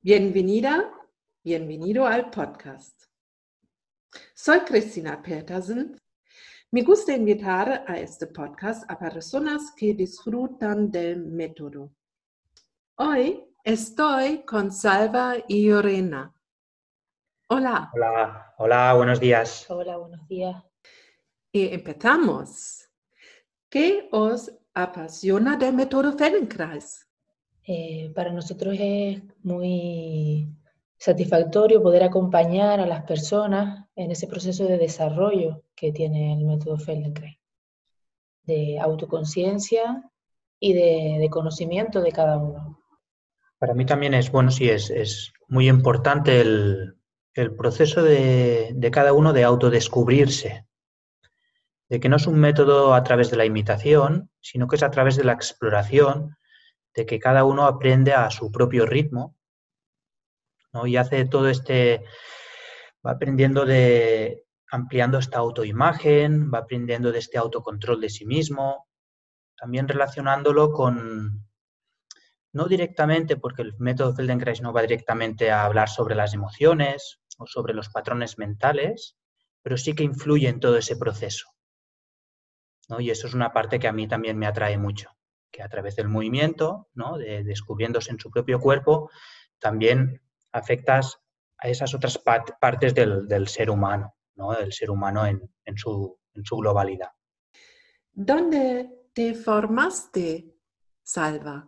Bienvenida, bienvenido al podcast. Soy Cristina Petersen. Me gusta invitar a este podcast a personas que disfrutan del método. Hoy estoy con Salva y Lorena. Hola. Hola, hola, buenos días. Hola, buenos días. Y empezamos. ¿Qué os apasiona del método Feldenkrais? Eh, para nosotros es muy satisfactorio poder acompañar a las personas en ese proceso de desarrollo que tiene el método Feldenkrais, de autoconciencia y de, conocimiento de cada uno. Para mí también es, bueno, sí, es, muy importante el, proceso de, de, cada uno de autodescubrirse, de que no es un método a través de la imitación, sino que es a través de la exploración de que cada uno aprende a su propio ritmo ¿no? y hace todo este, va aprendiendo de, ampliando esta autoimagen, va aprendiendo de este autocontrol de sí mismo, también relacionándolo con, no directamente, porque el método Feldenkrais no va directamente a hablar sobre las emociones o sobre los patrones mentales, pero sí que influye en todo ese proceso. ¿no? Y eso es una parte que a mí también me atrae mucho que a través del movimiento, ¿no? de descubriéndose en su propio cuerpo, también afectas a esas otras partes del, ser humano, ¿no? del ser humano en, su, globalidad. ¿Dónde te formaste, Salva?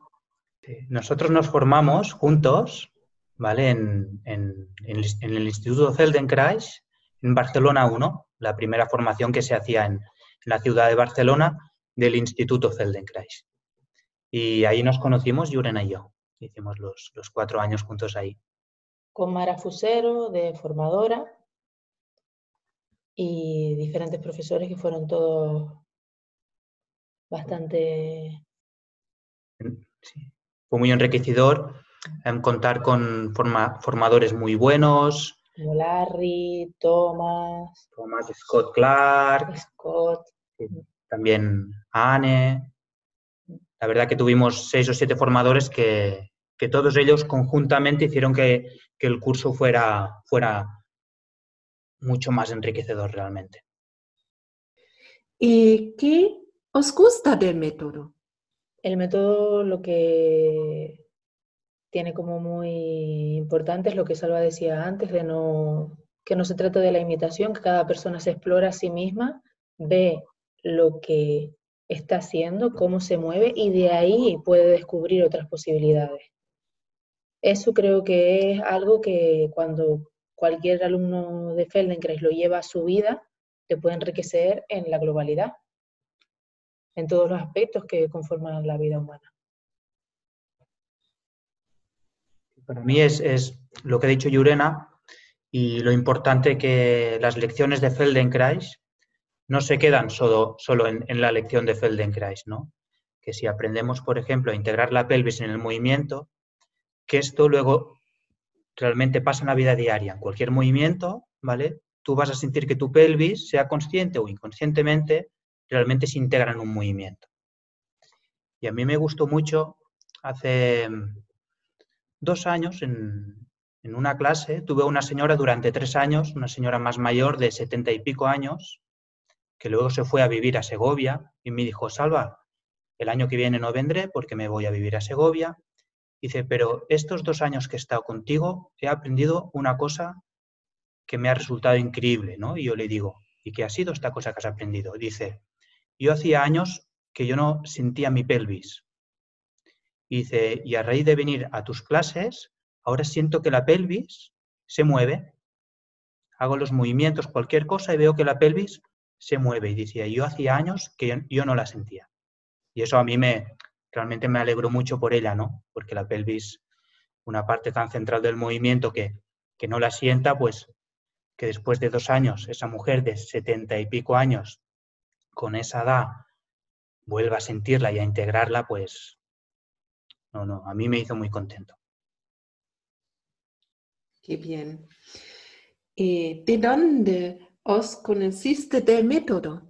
Nosotros nos formamos juntos, ¿vale? En, el Instituto Feldenkrais, en Barcelona 1, la primera formación que se hacía en, la ciudad de Barcelona del Instituto Feldenkrais. Y ahí nos conocimos Yurena y yo. Hicimos los, cuatro años juntos ahí. Con Mara Fusero, de formadora, y diferentes profesores que fueron todos bastante... Sí. Fue muy enriquecedor contar con formadores muy buenos. Como Larry, Thomas. Thomas, Scott Clark. Scott. También Anne. La verdad que tuvimos seis o siete formadores que, todos ellos conjuntamente hicieron que, el curso fuera, fuera mucho más enriquecedor realmente. ¿Y qué os gusta del método? El método lo que tiene como muy importante es lo que Salva decía antes, de no, que no se trata de la imitación, que cada persona se explora a sí misma, ve lo que está haciendo, cómo se mueve y de ahí puede descubrir otras posibilidades. Eso creo que es algo que cuando cualquier alumno de Feldenkrais lo lleva a su vida, le puede enriquecer en la globalidad, en todos los aspectos que conforman la vida humana. Para mí es, es lo que ha dicho Yurena y lo importante que las lecciones de Feldenkrais no se quedan solo, solo en, la lección de Feldenkrais, ¿no? Que si aprendemos, por ejemplo, a integrar la pelvis en el movimiento, que esto luego realmente pasa en la vida diaria. En cualquier movimiento, ¿vale? Tú vas a sentir que tu pelvis, sea consciente o inconscientemente, realmente se integra en un movimiento. Y a mí me gustó mucho, hace dos años, en, en una clase, tuve una señora durante tres años, una señora más mayor de setenta y pico años, que luego se fue a vivir a Segovia y me dijo, Salva, el año que viene no vendré porque me voy a vivir a Segovia. Dice, pero estos dos años que he estado contigo he aprendido una cosa que me ha resultado increíble, ¿no? Y yo le digo, ¿y qué ha sido esta cosa que has aprendido? Dice, yo hacía años que yo no sentía mi pelvis. Dice, y a raíz de venir a tus clases, ahora siento que la pelvis se mueve. Hago los movimientos, cualquier cosa, y veo que la pelvis se mueve. Y decía, yo hacía años que yo, no la sentía. Y eso a mí me, realmente me alegró mucho por ella, ¿no? Porque la pelvis, una parte tan central del movimiento que, que no la sienta, pues que después de dos años, esa mujer de setenta y pico años, con esa edad, vuelva a sentirla y a integrarla, pues, no, no, a mí me hizo muy contento. Qué bien. Eh, ¿De dónde os conociste del método?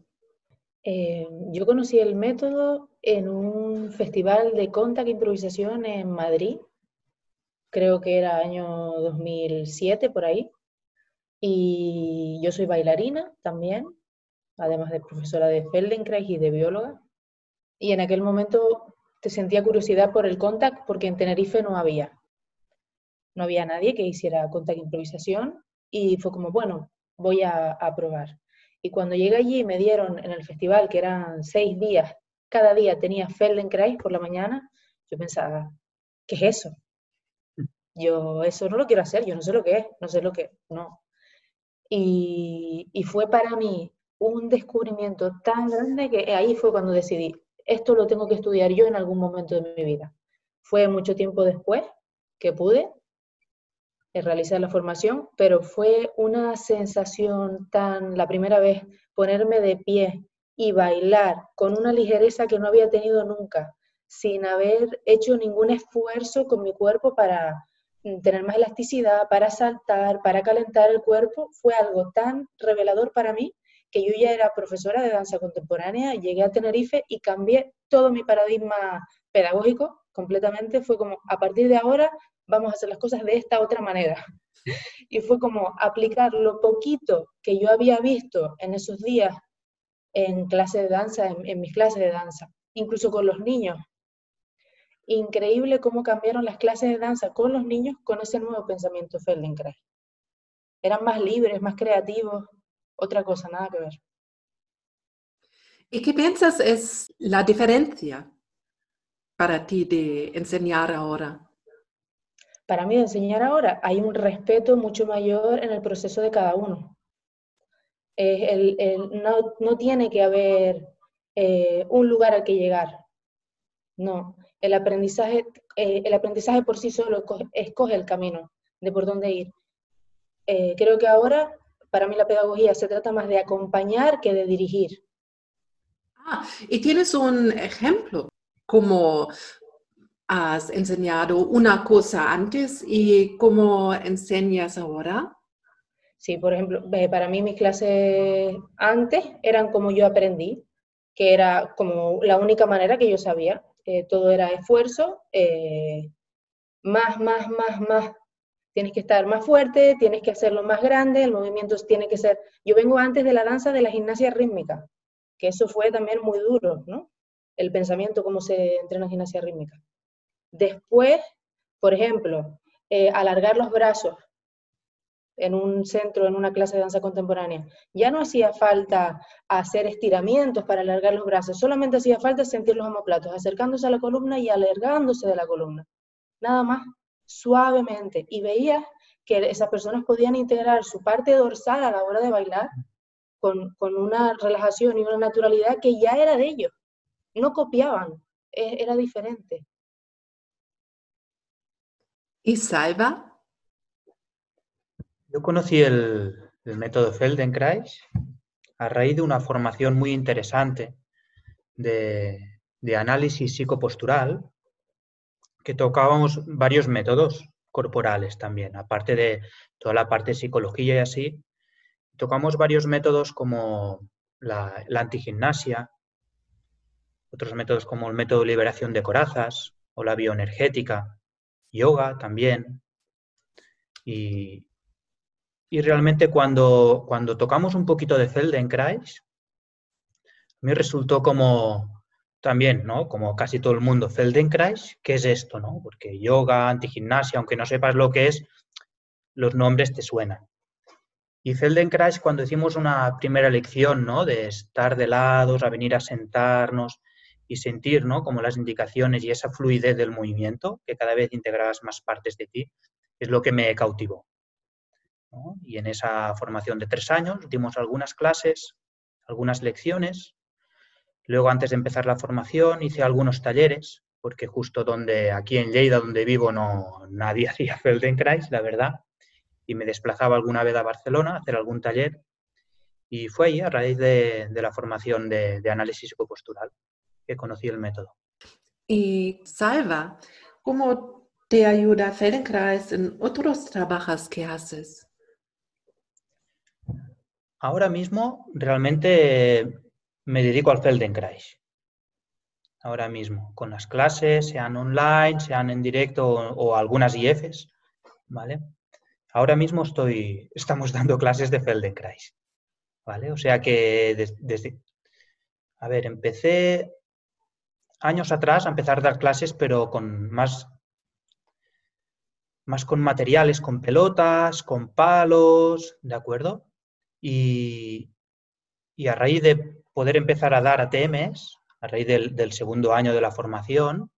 Eh, yo conocí el método en un festival de contact improvisación en Madrid, creo que era año 2007 por ahí. Y yo soy bailarina también, además de profesora de Feldenkrais y de bióloga. Y en aquel momento te sentía curiosidad por el contact porque en Tenerife no había. No había nadie que hiciera contact improvisación y fue como, bueno, voy a, probar. Y cuando llegué allí me dieron en el festival, que eran seis días, cada día tenía Feldenkrais por la mañana, yo pensaba, ¿qué es eso? Yo eso no lo quiero hacer, yo no sé lo que es, no sé lo que, no. Y, y fue para mí un descubrimiento tan grande que ahí fue cuando decidí, esto lo tengo que estudiar yo en algún momento de mi vida. Fue mucho tiempo después que pude realizar la formación, pero fue una sensación tan, la primera vez, ponerme de pie y bailar con una ligereza que no había tenido nunca, sin haber hecho ningún esfuerzo con mi cuerpo para mm, tener más elasticidad, para saltar, para calentar el cuerpo, fue algo tan revelador para mí que yo ya era profesora de danza contemporánea, llegué a Tenerife y cambié todo mi paradigma pedagógico completamente. Fue como, a partir de ahora vamos a hacer las cosas de esta otra manera. Y fue como aplicar lo poquito que yo había visto en esos días en clase de danza, en, en mis clases de danza, incluso con los niños, increíble cómo cambiaron las clases de danza con los niños con ese nuevo pensamiento Feldenkrais. Eran más libres, más creativos, otra cosa, nada que ver. ¿Y qué piensas es la diferencia para ti de enseñar ahora? Para mí de enseñar ahora hay un respeto mucho mayor en el proceso de cada uno. no, tiene que haber eh, un lugar al que llegar. No, el aprendizaje, eh, el aprendizaje por sí solo escoge, el camino de por dónde ir. Eh, creo que ahora, para mí la pedagogía se trata más de acompañar que de dirigir. Ah, y tienes un ejemplo, como has enseñado una cosa antes y cómo enseñas ahora. Sí, por ejemplo, para mí mis clases antes eran como yo aprendí, que era como la única manera que yo sabía. Eh, todo era esfuerzo, eh, más, más, más, más. Tienes que estar más fuerte, tienes que hacerlo más grande, el movimiento tiene que ser... Yo vengo antes de la danza de la gimnasia rítmica, que eso fue también muy duro, ¿no? El pensamiento, cómo se entrena en gimnasia rítmica. Después, por ejemplo, eh, alargar los brazos, en un centro, en una clase de danza contemporánea, ya no hacía falta hacer estiramientos para alargar los brazos, solamente hacía falta sentir los homoplatos, acercándose a la columna y alargándose de la columna. Nada más, suavemente. Y veía que esas personas podían integrar su parte dorsal a la hora de bailar con, con una relajación y una naturalidad que ya era de ellos. No copiaban, e, era diferente. ¿Y Salva? Yo conocí el, método Feldenkrais a raíz de una formación muy interesante de, análisis psicopostural que tocábamos varios métodos corporales también, aparte de toda la parte de psicología y así. Tocamos varios métodos como la, la antigimnasia, otros métodos como el método de liberación de corazas o la bioenergética, yoga también. Y, y realmente cuando, cuando tocamos un poquito de Feldenkrais, me resultó como también, ¿no? Como casi todo el mundo, Feldenkrais, ¿qué es esto, no? Porque yoga, antigimnasia, aunque no sepas lo que es, los nombres te suenan. Y Feldenkrais, cuando hicimos una primera lección, ¿no? De estar de lados, a venir a sentarnos y sentir, ¿no? Como las indicaciones y esa fluidez del movimiento, que cada vez integrabas más partes de ti, es lo que me cautivó. Y en esa formación de tres años dimos algunas clases, algunas lecciones. Luego, antes de empezar la formación, hice algunos talleres, porque justo donde, aquí en Lleida, donde vivo, no, nadie hacía Feldenkrais, la verdad. Y me desplazaba alguna vez a Barcelona a hacer algún taller. Y fue ahí, a raíz de, la formación de, de análisis psicopostural, que conocí el método. Y Salva, ¿cómo te ayuda Feldenkrais en otros trabajos que haces? Ahora mismo realmente me dedico al Feldenkrais. ahora mismo, con las clases, sean online, sean en directo o, algunas IFs, ¿vale? Ahora mismo estoy, estamos dando clases de Feldenkrais, ¿vale? O sea que desde, a ver, empecé años atrás a empezar a dar clases, pero con más, más con materiales, con pelotas, con palos, ¿de acuerdo? Y, y a raíz de poder empezar a dar ATMs, a raíz del, segundo año de la formación,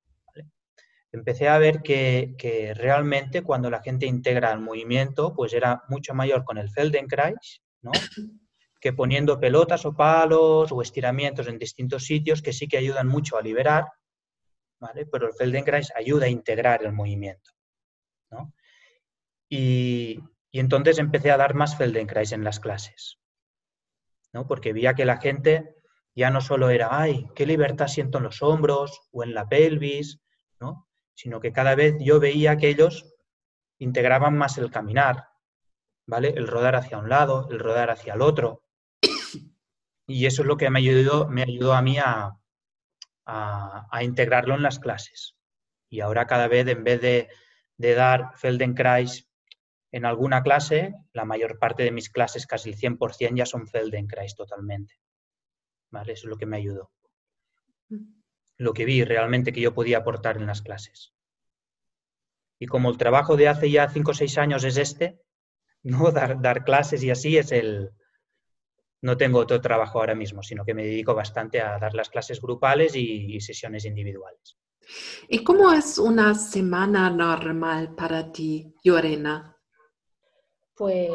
empecé a ver que, realmente cuando la gente integra el movimiento, pues era mucho mayor con el Feldenkrais, ¿no? Que poniendo pelotas o palos o estiramientos en distintos sitios que sí que ayudan mucho a liberar, ¿vale? pero el Feldenkrais ayuda a integrar el movimiento. ¿no? Y, entonces empecé a dar más Feldenkrais en las clases. ¿no? Porque veía que la gente ya no solo era, ay, qué libertad siento en los hombros o en la pelvis, ¿no? Sino que cada vez yo veía que ellos integraban más el caminar, ¿vale? El rodar hacia un lado, el rodar hacia el otro. Y eso es lo que me ayudó, me ayudó a mí a, a, integrarlo en las clases. Y ahora cada vez, en vez de, de dar Feldenkrais en alguna clase, la mayor parte de mis clases, casi el 100%, ya son Feldenkrais totalmente. ¿Vale? Eso es lo que me ayudó. Mm. Lo que vi realmente que yo podía aportar en las clases. Y como el trabajo de hace ya 5 o 6 años es este, ¿no? Dar, dar clases y así es el... No tengo otro trabajo ahora mismo, sino que me dedico bastante a dar las clases grupales y sesiones individuales. ¿Y cómo es una semana normal para ti, Llorena? Pues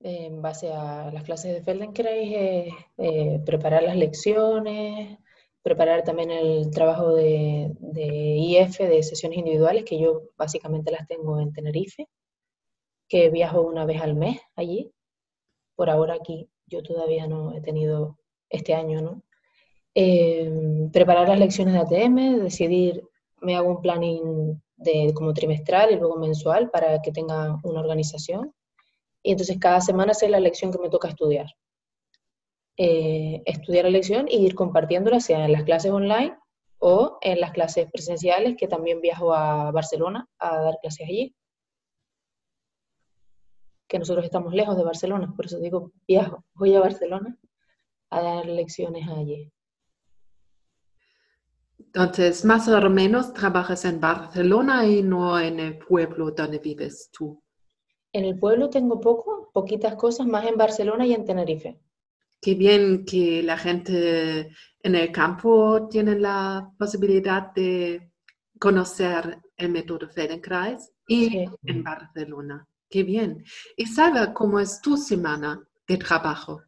en base a las clases de Feldenkrais es eh, preparar las lecciones, preparar también el trabajo de, IF, de sesiones individuales, que yo básicamente las tengo en Tenerife, que viajo una vez al mes allí. Por ahora aquí yo todavía no he tenido este año, ¿no? Em, preparar las lecciones de ATM, decidir, me hago un planning de, como trimestral y luego mensual para que tenga una organización y entonces cada semana sé la lección que me toca estudiar. Eh, estudiar la lección y ir compartiéndola, sea en las clases online o en las clases presenciales, que también viajo a Barcelona a dar clases allí. Que nosotros estamos lejos de Barcelona, por eso digo viajo, voy a Barcelona a dar lecciones allí. Entonces, más o menos trabajas en Barcelona y no en el pueblo donde vives tú. En el pueblo tengo poco, poquitas cosas, más en Barcelona y en Tenerife. Qué bien que la gente en el campo tiene la posibilidad de conocer el método Feldenkrais y en Barcelona. Qué bien. ¿Y sabe cómo es tu semana de trabajo?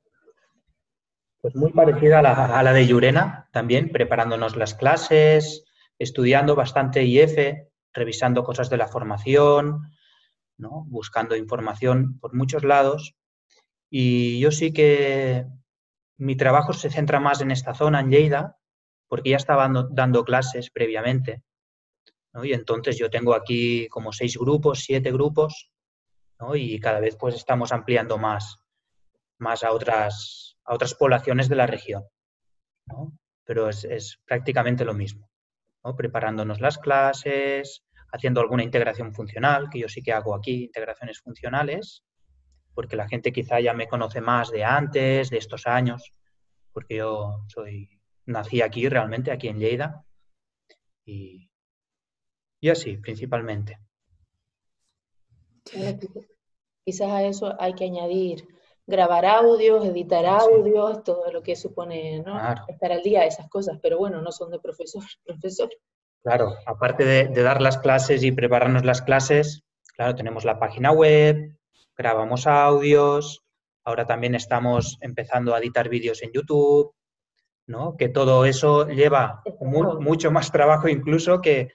Pues muy parecida a la, de Llurena, también preparándonos las clases, estudiando bastante IF, revisando cosas de la formación, buscando información por muchos lados. Y yo sí que mi trabajo se centra más en esta zona, en Lleida, porque ya estaba dando, clases previamente. Y entonces yo tengo aquí como seis grupos, siete grupos, y cada vez pues estamos ampliando más, más a, otras, a otras poblaciones de la región. Pero es, es, prácticamente lo mismo, preparándonos las clases, haciendo alguna integración funcional, que yo sí que hago aquí, integraciones funcionales, porque la gente quizá ya me conoce más de antes, de estos años, porque yo soy, nací aquí realmente, aquí en Lleida, y, y así, principalmente. Quizás a eso hay que añadir grabar audios, editar audios, todo lo que supone ¿no? estar al día, esas cosas, pero bueno, no son de profesor, profesor. Claro, aparte de, dar las clases y prepararnos las clases, claro, tenemos la página web, grabamos audios, ahora también estamos empezando a editar vídeos en YouTube, ¿no? Que todo eso lleva mucho más trabajo incluso que,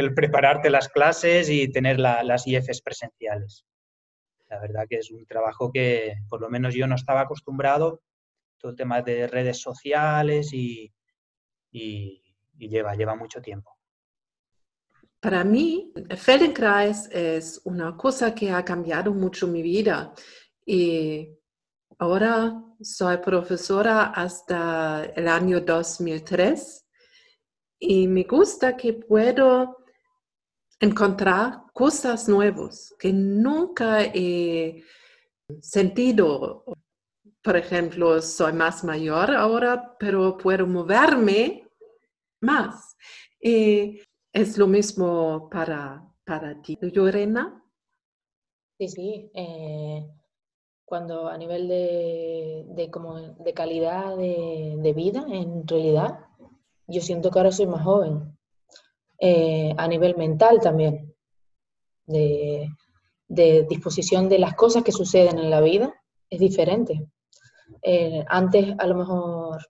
el prepararte las clases y tener las IFs presenciales. La verdad que es un trabajo que por lo menos yo no estaba acostumbrado, todo tema de redes sociales y, y lleva, lleva mucho tiempo. Para mí, Feldenkrais es una cosa que ha cambiado mucho mi vida y ahora soy profesora hasta el año 2003 y me gusta que puedo encontrar cosas nuevas que nunca he sentido. Por ejemplo, soy más mayor ahora, pero puedo moverme más. Y es lo mismo para, para ti, Lorena. Sí, sí. Eh, cuando a nivel de, como de calidad de, vida, en realidad, yo siento que ahora soy más joven. Eh, a nivel mental también, de, disposición de las cosas que suceden en la vida, es diferente. Eh, antes, a lo mejor,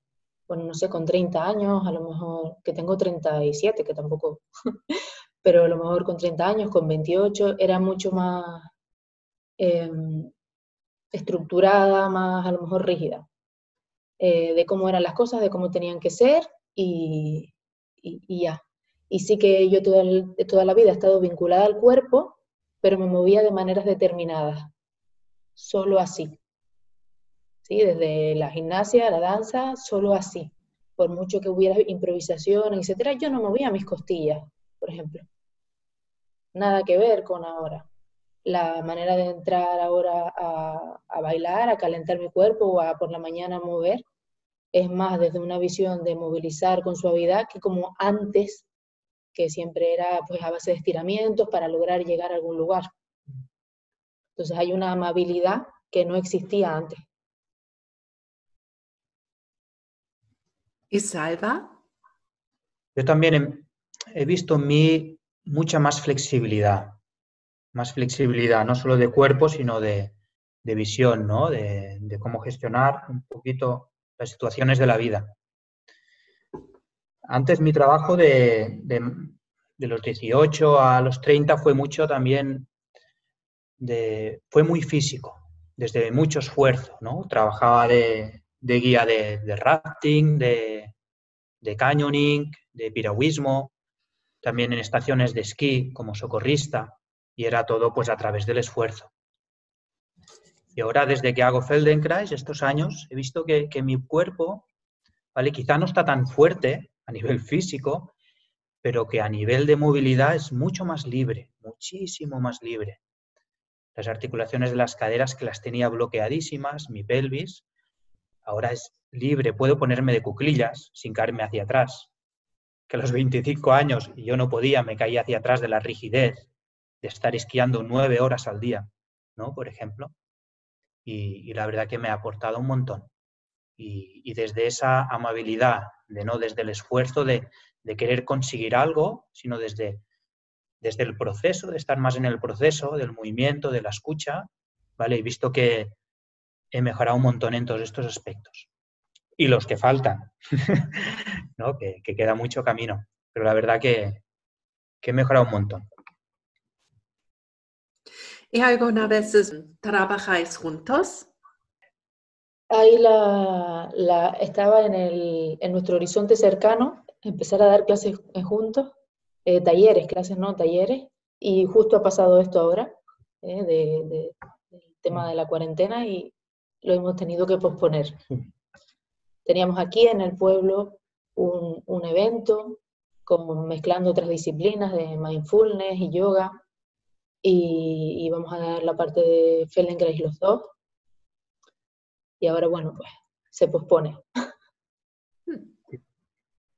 bueno, no sé, con 30 años, a lo mejor, que tengo 37, que tampoco, pero a lo mejor con 30 años, con 28, era mucho más em, estructurada, más a lo mejor rígida, eh, de cómo eran las cosas, de cómo tenían que ser y, ya. Y sí que yo toda, toda la vida he estado vinculada al cuerpo, pero me movía de maneras determinadas, solo así. ¿Sí? Desde la gimnasia, la danza, solo así. Por mucho que hubiera improvisación, etcétera, yo no movía mis costillas, por ejemplo. Nada que ver con ahora la manera de entrar ahora a, bailar, a calentar mi cuerpo o a por la mañana mover, es más desde una visión de movilizar con suavidad que como antes, que siempre era pues a base de estiramientos para lograr llegar a algún lugar. Entonces hay una amabilidad que no existía antes. ¿Y Salva? Yo también he, visto en mí mucha más flexibilidad más flexibilidad, no solo de cuerpo, sino de, visión, ¿no? De, cómo gestionar un poquito las situaciones de la vida. Antes mi trabajo de, los 18 a los 30 fue mucho también, de, fue muy físico, desde mucho esfuerzo, ¿no? Trabajaba de, guía de, rafting, de, de canyoning, de piragüismo, también en estaciones de esquí como socorrista y era todo pues a través del esfuerzo. Y ahora desde que hago Feldenkrais, estos años, he visto que, mi cuerpo, ¿vale? Quizá no está tan fuerte a nivel físico, pero que a nivel de movilidad es mucho más libre, muchísimo más libre. Las articulaciones de las caderas que las tenía bloqueadísimas, mi pelvis, ahora es libre, puedo ponerme de cuclillas sin caerme hacia atrás. Que a los 25 años yo no podía, me caía hacia atrás de la rigidez, de estar esquiando nueve horas al día, ¿no? Por ejemplo. Y, la verdad que me ha aportado un montón. Y, desde esa amabilidad, de no desde el esfuerzo de, querer conseguir algo, sino desde, desde el proceso, de estar más en el proceso, del movimiento, de la escucha, ¿vale? He visto que he mejorado un montón en todos estos aspectos. Y los que faltan, ¿no? Que, queda mucho camino. Pero la verdad que, que he mejorado un montón. ¿Y alguna vez trabajáis juntos? Ahí la, estaba en, el, en, nuestro horizonte cercano, empezar a dar clases juntos, eh, talleres, clases no, talleres, y justo ha pasado esto ahora, eh, de, del tema de la cuarentena, y lo hemos tenido que posponer. Teníamos aquí en el pueblo un, un evento con, mezclando otras disciplinas de mindfulness y yoga, y, vamos a dar la parte de Feldenkrais los dos. Y ahora, bueno, pues se pospone.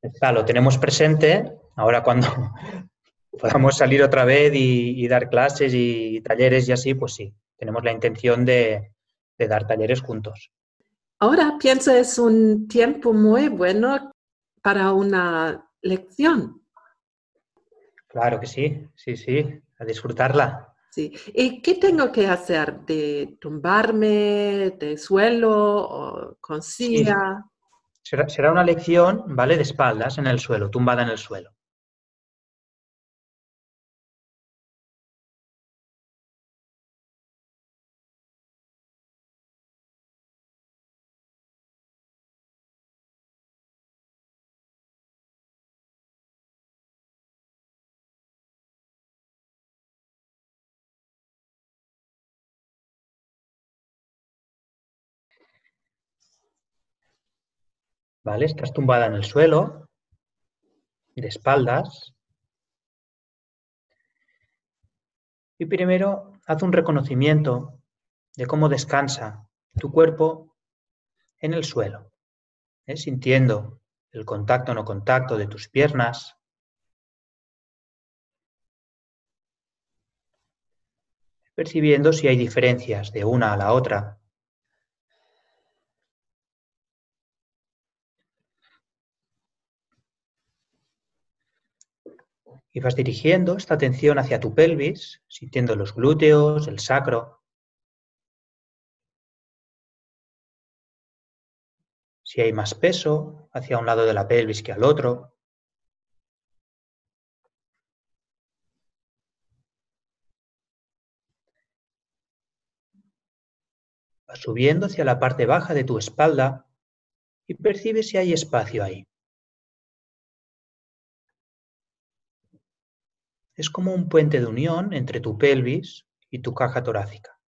Está, lo tenemos presente. Ahora cuando podamos salir otra vez y, dar clases y talleres y así, pues sí, tenemos la intención de, de dar talleres juntos. Ahora pienso es un tiempo muy bueno para una lección. Claro que sí, sí, sí a disfrutarla. Sí. ¿Y qué tengo que hacer? ¿De tumbarme, de suelo o con silla? Será, será una lección, ¿vale? De espaldas en el suelo, tumbada en el suelo. ¿Vale? Estás tumbada en el suelo. de espaldas. Y primero haz un reconocimiento de cómo descansa tu cuerpo en el suelo, ¿eh? sintiendo el contacto o no contacto de tus piernas. Percibiendo si hay diferencias de una a la otra. Y vas dirigiendo esta atención hacia tu pelvis, sintiendo los glúteos, el sacro. Si hay más peso hacia un lado de la pelvis que al otro. Vas subiendo hacia la parte baja de tu espalda y percibe si hay espacio ahí. Es como un puente de unión entre tu pelvis y tu caja torácica.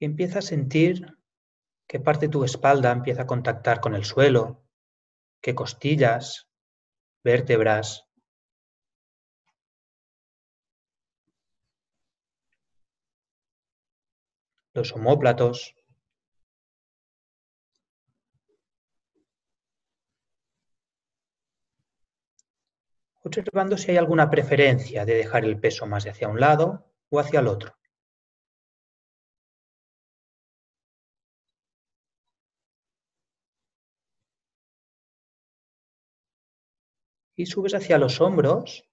Y empieza a sentir qué parte de tu espalda empieza a contactar con el suelo, qué costillas, vértebras, los homóplatos. Observando si hay alguna preferencia de dejar el peso más hacia un lado o hacia el otro. Y subes hacia los hombros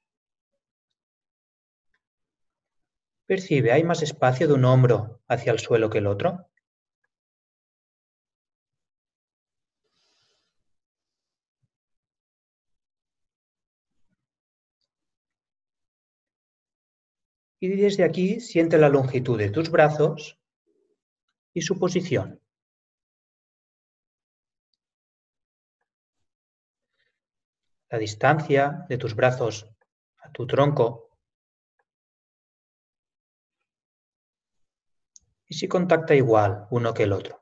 Percibe, ¿hay más espacio de un hombro hacia el suelo que el otro? Y desde aquí siente la longitud de tus brazos y su posición. La distancia de tus brazos a tu tronco y si contacta igual uno que el otro.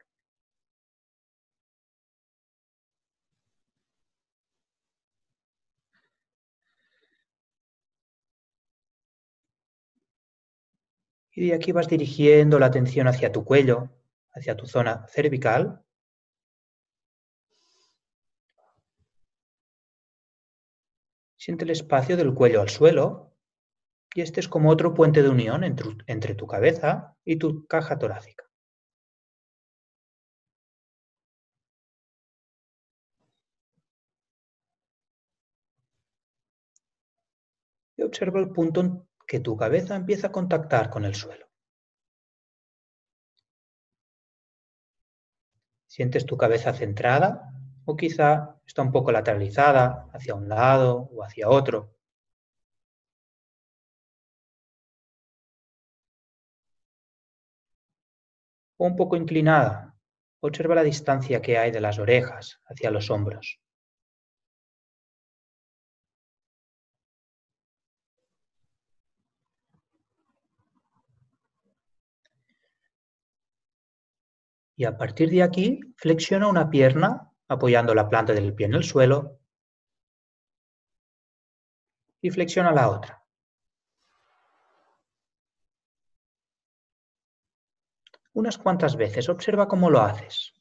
Y de aquí vas dirigiendo la atención hacia tu cuello, hacia tu zona cervical. Siente el espacio del cuello al suelo y este es como otro puente de unión entre, tu cabeza y tu caja torácica. Y observa el punto en que tu cabeza empieza a contactar con el suelo. ¿Sientes tu cabeza centrada o quizá está un poco lateralizada hacia un lado o hacia otro? Un poco inclinada. Observa la distancia que hay de las orejas hacia los hombros. Y a partir de aquí, flexiona una pierna apoyando la planta del pie en el suelo y flexiona la otra. Unas cuantas veces. Observa cómo lo haces.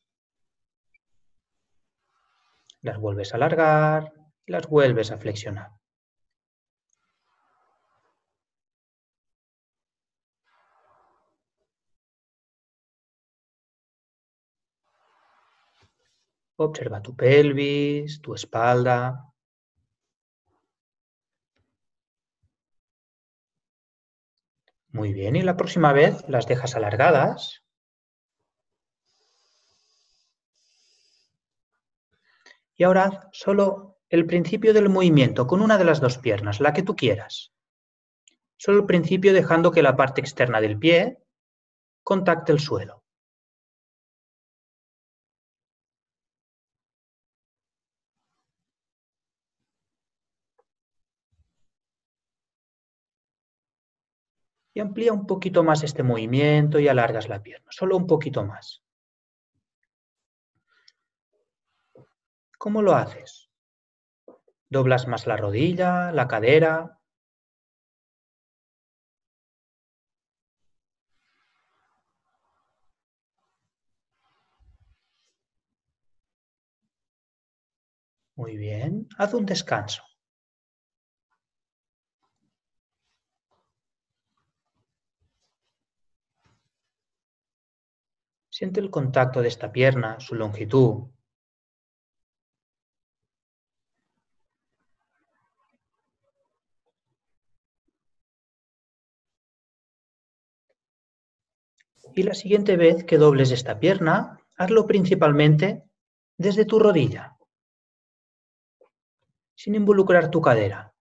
Las vuelves a alargar las vuelves a flexionar. Observa tu pelvis, tu espalda. Muy bien, y la próxima vez las dejas alargadas Y ahora haz solo el principio del movimiento con una de las dos piernas, la que tú quieras. Solo el principio dejando que la parte externa del pie contacte el suelo. Y amplía un poquito más este movimiento y alargas la pierna, solo un poquito más. ¿Cómo lo haces? Doblas más la rodilla, la cadera. Muy bien, haz un descanso. Siente el contacto de esta pierna, su longitud, Y la siguiente vez que dobles esta pierna, hazlo principalmente desde tu rodilla, sin involucrar tu cadera.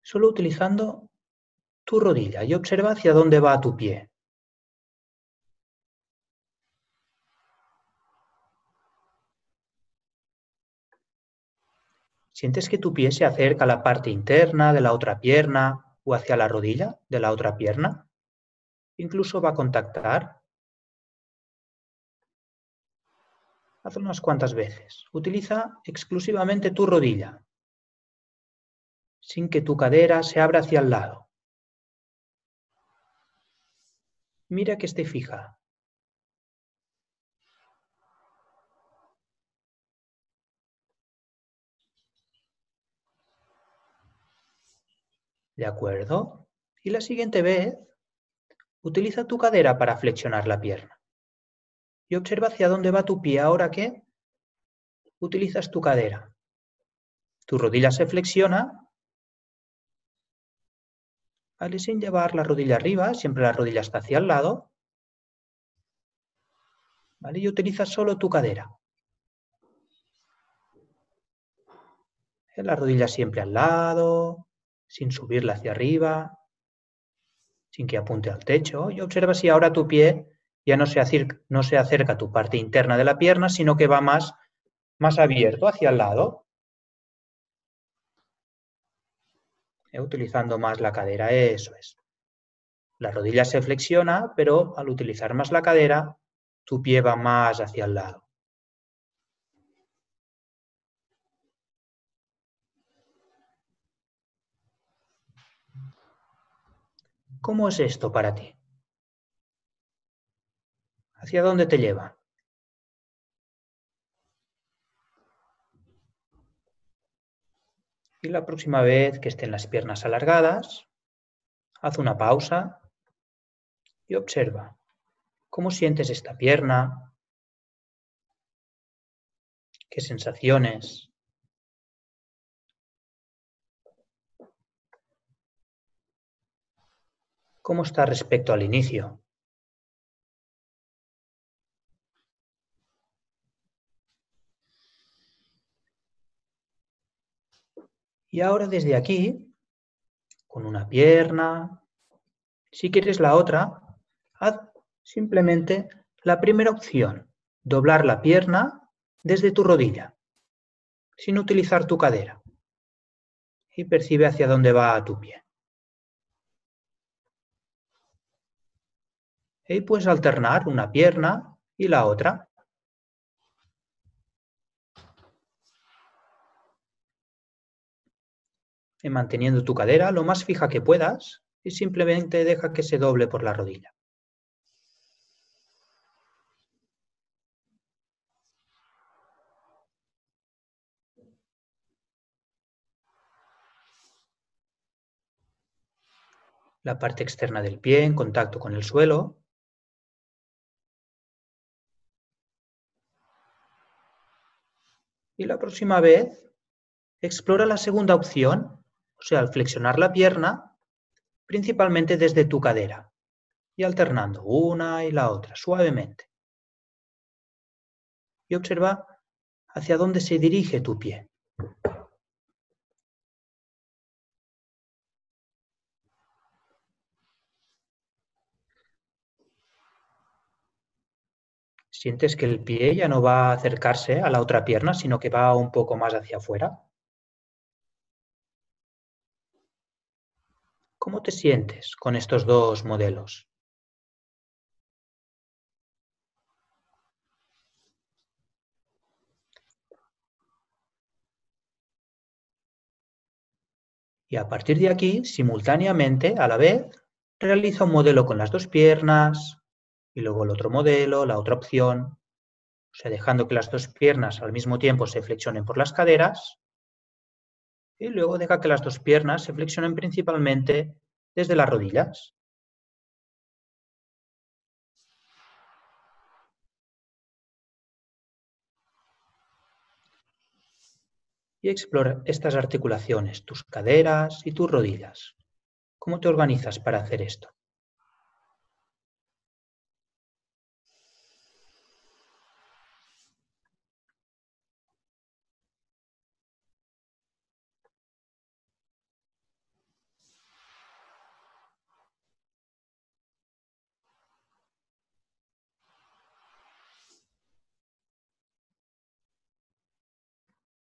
Solo utilizando tu rodilla y observa hacia dónde va tu pie. ¿Sientes que tu pie se acerca a la parte interna de la otra pierna o hacia la rodilla de la otra pierna. Incluso va a contactar. Hazlo unas cuantas veces. Utiliza exclusivamente tu rodilla, sin que tu cadera se abra hacia el lado. Mira que esté fija. ¿De acuerdo? Y la siguiente vez, utiliza tu cadera para flexionar la pierna. Y observa hacia dónde va tu pie ahora que utilizas tu cadera. Tu rodilla se flexiona. ¿Vale? Sin llevar la rodilla arriba, siempre la rodilla está hacia el lado. ¿Vale? Y utilizas solo tu cadera. La rodilla siempre al lado, sin subirla hacia arriba, sin que apunte al techo. Y observa si ahora tu pie ya no se, acerca, no se acerca a tu parte interna de la pierna, sino que va más, más abierto hacia el lado. Eh, utilizando más la cadera, eso es. La rodilla se flexiona, pero al utilizar más la cadera, tu pie va más hacia el lado. ¿Cómo es esto para ti? ¿Hacia dónde te lleva? Y la próxima vez que estén las piernas alargadas, haz una pausa y observa cómo sientes esta pierna, qué sensaciones, ¿Cómo está respecto al inicio? Y ahora desde aquí, con una pierna, si quieres la otra, haz simplemente la primera opción, doblar la pierna desde tu rodilla, sin utilizar tu cadera. Y percibe hacia dónde va tu pie. Y puedes alternar una pierna y la otra. Manteniendo tu cadera lo más fija que puedas y simplemente deja que se doble por la rodilla. La parte externa del pie en contacto con el suelo Y la próxima vez, explora la segunda opción, o sea, al flexionar la pierna, principalmente desde tu cadera y alternando una y la otra suavemente. Y observa hacia dónde se dirige tu pie. ¿Sientes que el pie ya no va a acercarse a la otra pierna, sino que va un poco más hacia afuera? ¿Cómo te sientes con estos dos modelos? Y a partir de aquí, simultáneamente, a la vez, realiza un modelo con las dos piernas y luego el otro modelo, la otra opción. O sea, dejando que las dos piernas al mismo tiempo se flexionen por las caderas y luego deja que las dos piernas se flexionen principalmente desde las rodillas. y explora estas articulaciones, tus caderas y tus rodillas. ¿Cómo te organizas para hacer esto?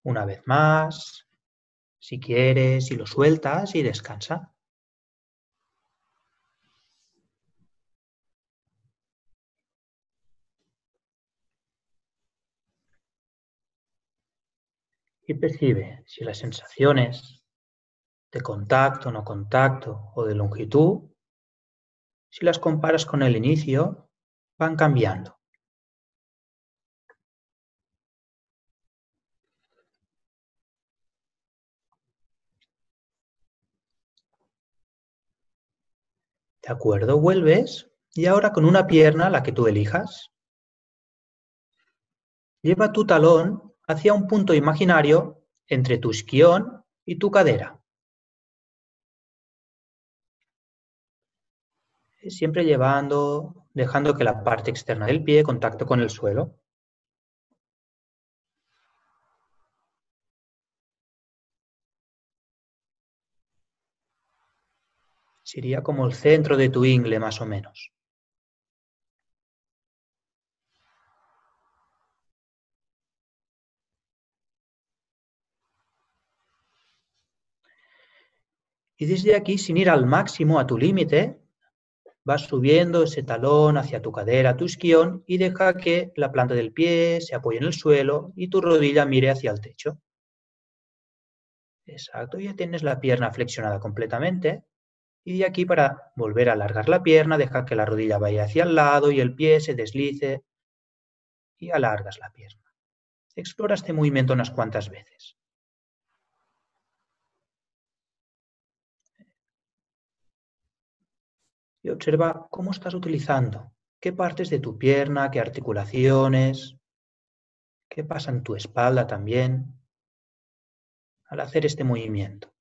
Una vez más, si quieres, y lo sueltas y descansa. Y percibe si las sensaciones de contacto, no contacto o de longitud, si las comparas con el inicio, van cambiando. ¿De acuerdo? Vuelves y ahora con una pierna, la que tú elijas, lleva tu talón hacia un punto imaginario entre tu isquión y tu cadera. Siempre llevando, dejando que la parte externa del pie contacte con el suelo. Sería como el centro de tu ingle, más o menos. Y desde aquí, sin ir al máximo, a tu límite, vas subiendo ese talón hacia tu cadera, tu isquión, y deja que la planta del pie se apoye en el suelo y tu rodilla mire hacia el techo. Exacto, ya tienes la pierna flexionada completamente. Y de aquí para volver a alargar la pierna, deja que la rodilla vaya hacia el lado y el pie se deslice y alargas la pierna. Explora este movimiento unas cuantas veces. Y observa cómo estás utilizando, qué partes de tu pierna, qué articulaciones, qué pasa en tu espalda también al hacer este movimiento.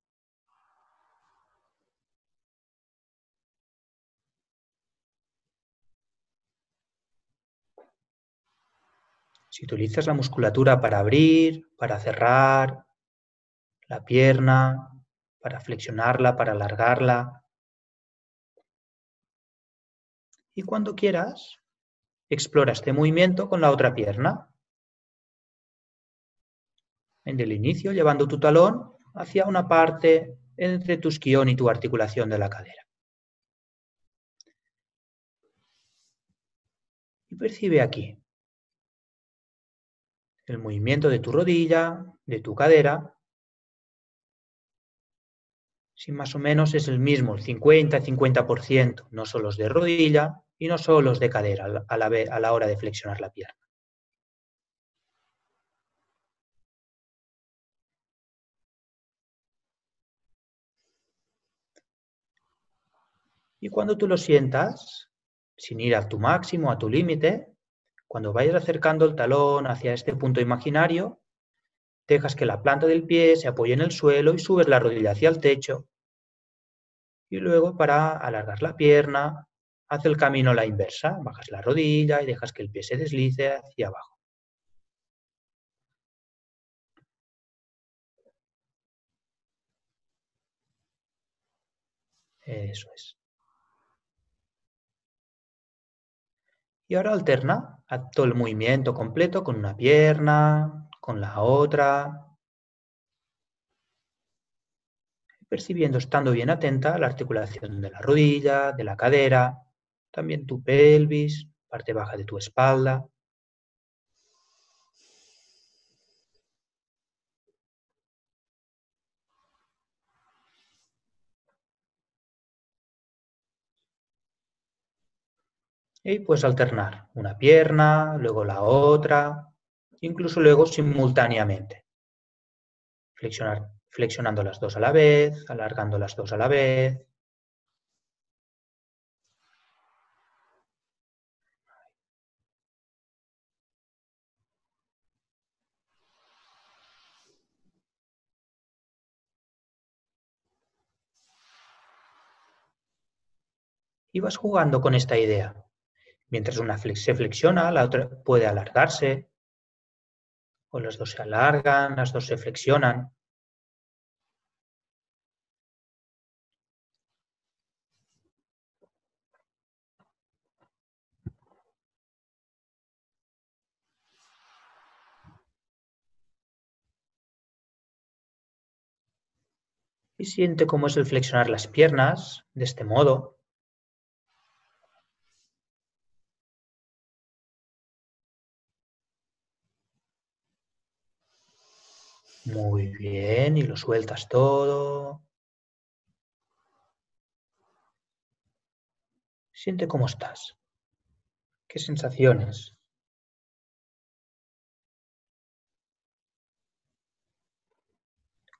Si utilizas la musculatura para abrir, para cerrar la pierna, para flexionarla, para alargarla. Y cuando quieras, explora este movimiento con la otra pierna. En el inicio, llevando tu talón hacia una parte entre tu esquión y tu articulación de la cadera. Y percibe aquí el movimiento de tu rodilla, de tu cadera, si más o menos es el mismo, el 50-50%, no solo los de rodilla y no solo los de cadera a la, a la hora de flexionar la pierna. Y cuando tú lo sientas, sin ir a tu máximo, a tu límite, cuando vayas acercando el talón hacia este punto imaginario, dejas que la planta del pie se apoye en el suelo y subes la rodilla hacia el techo. Y luego para alargar la pierna, haz el camino a la inversa, bajas la rodilla y dejas que el pie se deslice hacia abajo. Eso es. Y ahora alterna a todo el movimiento completo con una pierna, con la otra. percibiendo, estando bien atenta, la articulación de la rodilla, de la cadera, también tu pelvis, parte baja de tu espalda. Y puedes alternar una pierna, luego la otra, incluso luego simultáneamente. Flexionar, flexionando las dos a la vez, alargando las dos a la vez. Y vas jugando con esta idea. Mientras una se flexiona, la otra puede alargarse, o las dos se alargan, las dos se flexionan. Y siente cómo es el flexionar las piernas de este modo. Muy bien, y lo sueltas todo. Siente cómo estás. ¿Qué sensaciones?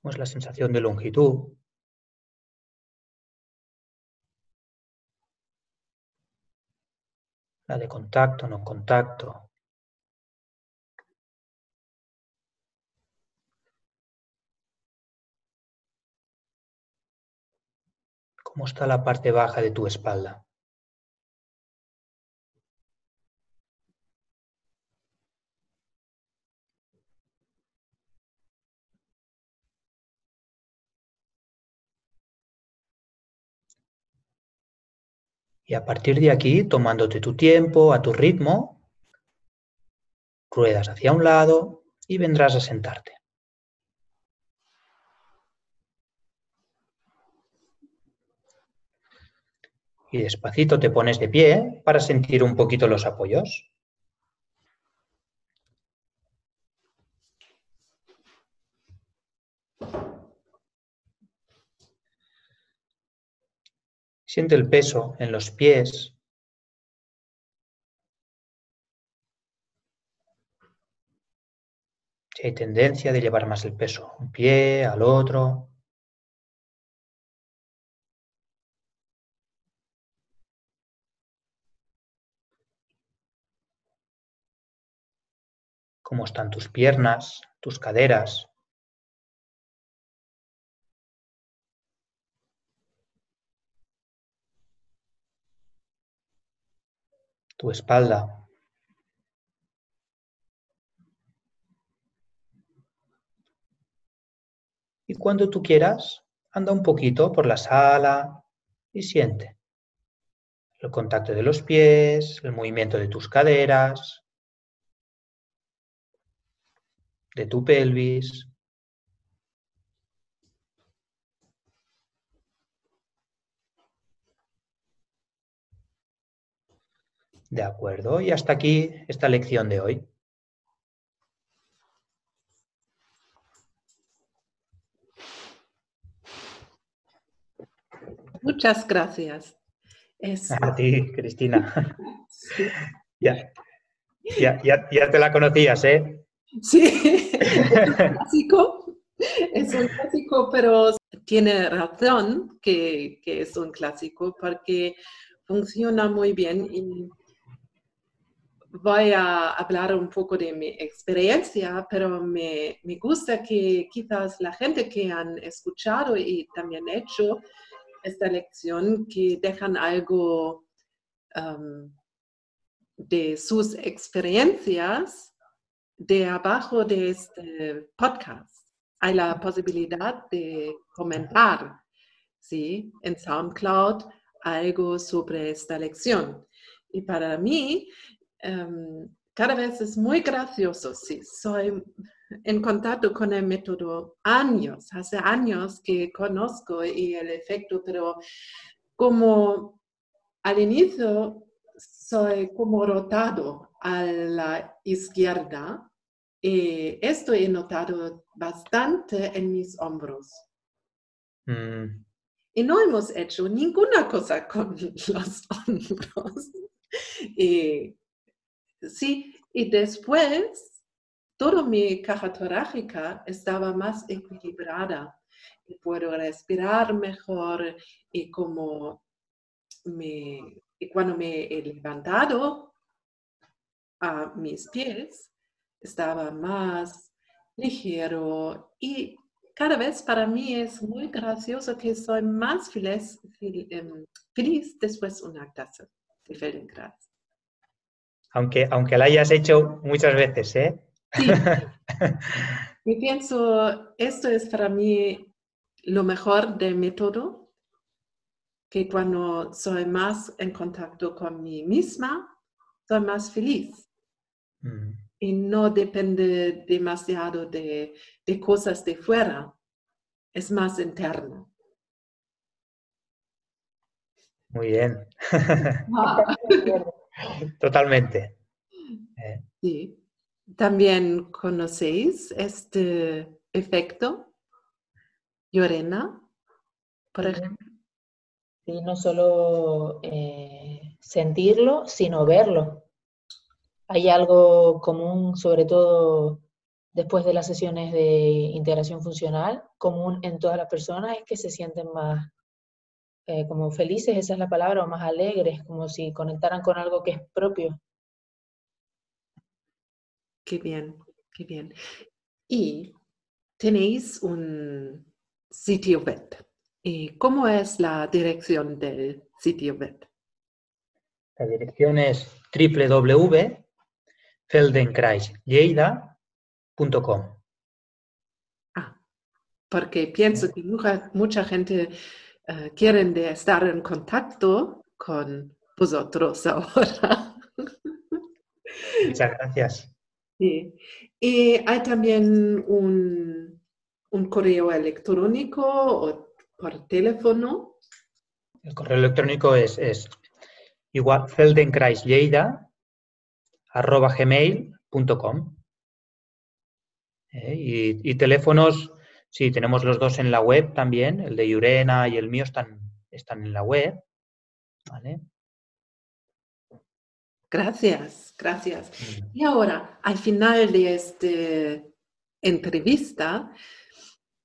¿Cómo es la sensación de longitud? La de contacto, no contacto. Cómo está la parte baja de tu espalda. Y a partir de aquí, tomándote tu tiempo, a tu ritmo, ruedas hacia un lado y vendrás a sentarte. Y despacito te pones de pie para sentir un poquito los apoyos. Siente el peso en los pies. Si hay tendencia de llevar más el peso un pie al otro. Cómo están tus piernas, tus caderas. Tu espalda. Y cuando tú quieras, anda un poquito por la sala y siente el contacto de los pies, el movimiento de tus caderas, de tu pelvis. De acuerdo, y hasta aquí esta lección de hoy. Muchas gracias. A ti, Cristina. ya, ya, ya, te la conocías, ¿eh? Sí, es un clásico, es un clásico, pero tiene razón que, es un clásico porque funciona muy bien y voy a hablar un poco de mi experiencia, pero me, gusta que quizás la gente que han escuchado y también hecho esta lección, que dejan algo um, de sus experiencias de abajo de este podcast hay la posibilidad de comentar, ¿sí? En SoundCloud algo sobre esta lección. Y para mí, em, cada vez es muy gracioso, sí, soy en contacto con el método años, hace años que conozco y el efecto, pero como al inicio soy como rotado a la izquierda y esto he notado bastante en mis hombros. Mm. Y no hemos hecho ninguna cosa con los hombros. Y, sí, y después toda mi caja torácica estaba más equilibrada y puedo respirar mejor y como me, y cuando me he levantado a mis pies estaba más ligero y cada vez para mí es muy gracioso que soy más feliz, em, feliz después de una taza de Feldenkrais. Aunque, aunque la hayas hecho muchas veces, ¿eh? Sí. y pienso, esto es para mí lo mejor del método, que cuando soy más en contacto con mí misma, soy más feliz. Mm y no depende demasiado de, cosas de fuera, es más interno. Muy bien. Totalmente. Eh. Sí. ¿También conocéis este efecto, Llorena, por ejemplo? Sí, no solo eh, sentirlo, sino verlo hay algo común, sobre todo después de las sesiones de integración funcional, común en todas las personas, es que se sienten más eh, como felices, esa es la palabra, o más alegres, como si conectaran con algo que es propio. Qué bien, qué bien. Y tenéis un sitio web. ¿Y ¿Cómo es la dirección del sitio web? La dirección es www feldenkrais.lleida.com. Ah, porque pienso que mucha, gente uh, quiere estar en contacto con vosotros ahora. Muchas gracias. Sí. Y hay también un, un correo electrónico o por teléfono. El correo electrónico es, es igual feldenkrais.lleida arroba gmail.com. Eh, y, teléfonos, sí, tenemos los dos en la web también, el de Yurena y el mío están, están en la web. Gracias, gracias. Mm. Y ahora, al final de esta entrevista,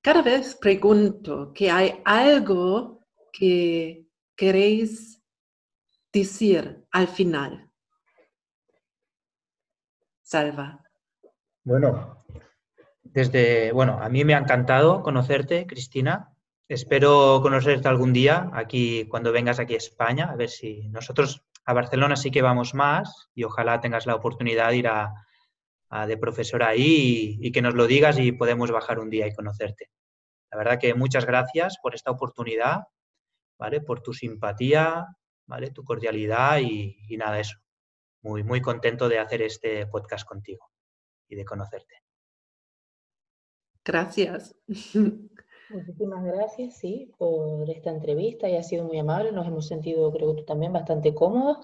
cada vez pregunto que hay algo que queréis decir al final. Salva. Bueno, desde, bueno, a mí me ha encantado conocerte, Cristina. Espero conocerte algún día aquí cuando vengas aquí a España, a ver si nosotros a Barcelona sí que vamos más y ojalá tengas la oportunidad de ir a, de profesora ahí y, que nos lo digas y podemos bajar un día y conocerte. La verdad que muchas gracias por esta oportunidad, ¿vale? Por tu simpatía, ¿vale? Tu cordialidad y, y nada, eso muy, muy contento de hacer este podcast contigo y de conocerte. Gracias. Muchísimas gracias, sí, por esta entrevista y ha sido muy amable. Nos hemos sentido, creo que tú también, bastante cómodos.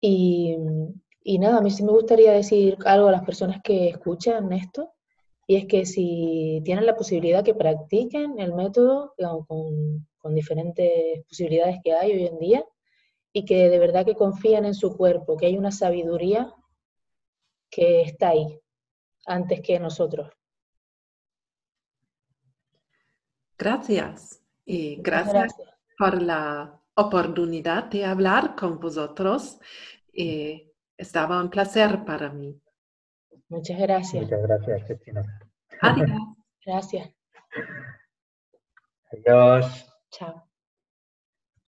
Y, y, nada, a mí sí me gustaría decir algo a las personas que escuchan esto, y es que si tienen la posibilidad que practiquen el método con, con diferentes posibilidades que hay hoy en día, y que de verdad que confían en su cuerpo, que hay una sabiduría que está ahí antes que nosotros. Gracias y gracias, por la oportunidad de hablar con vosotros. estaba un placer para mí. Muchas gracias. Muchas gracias, Cristina. Adiós. Gracias. Adiós. Chao.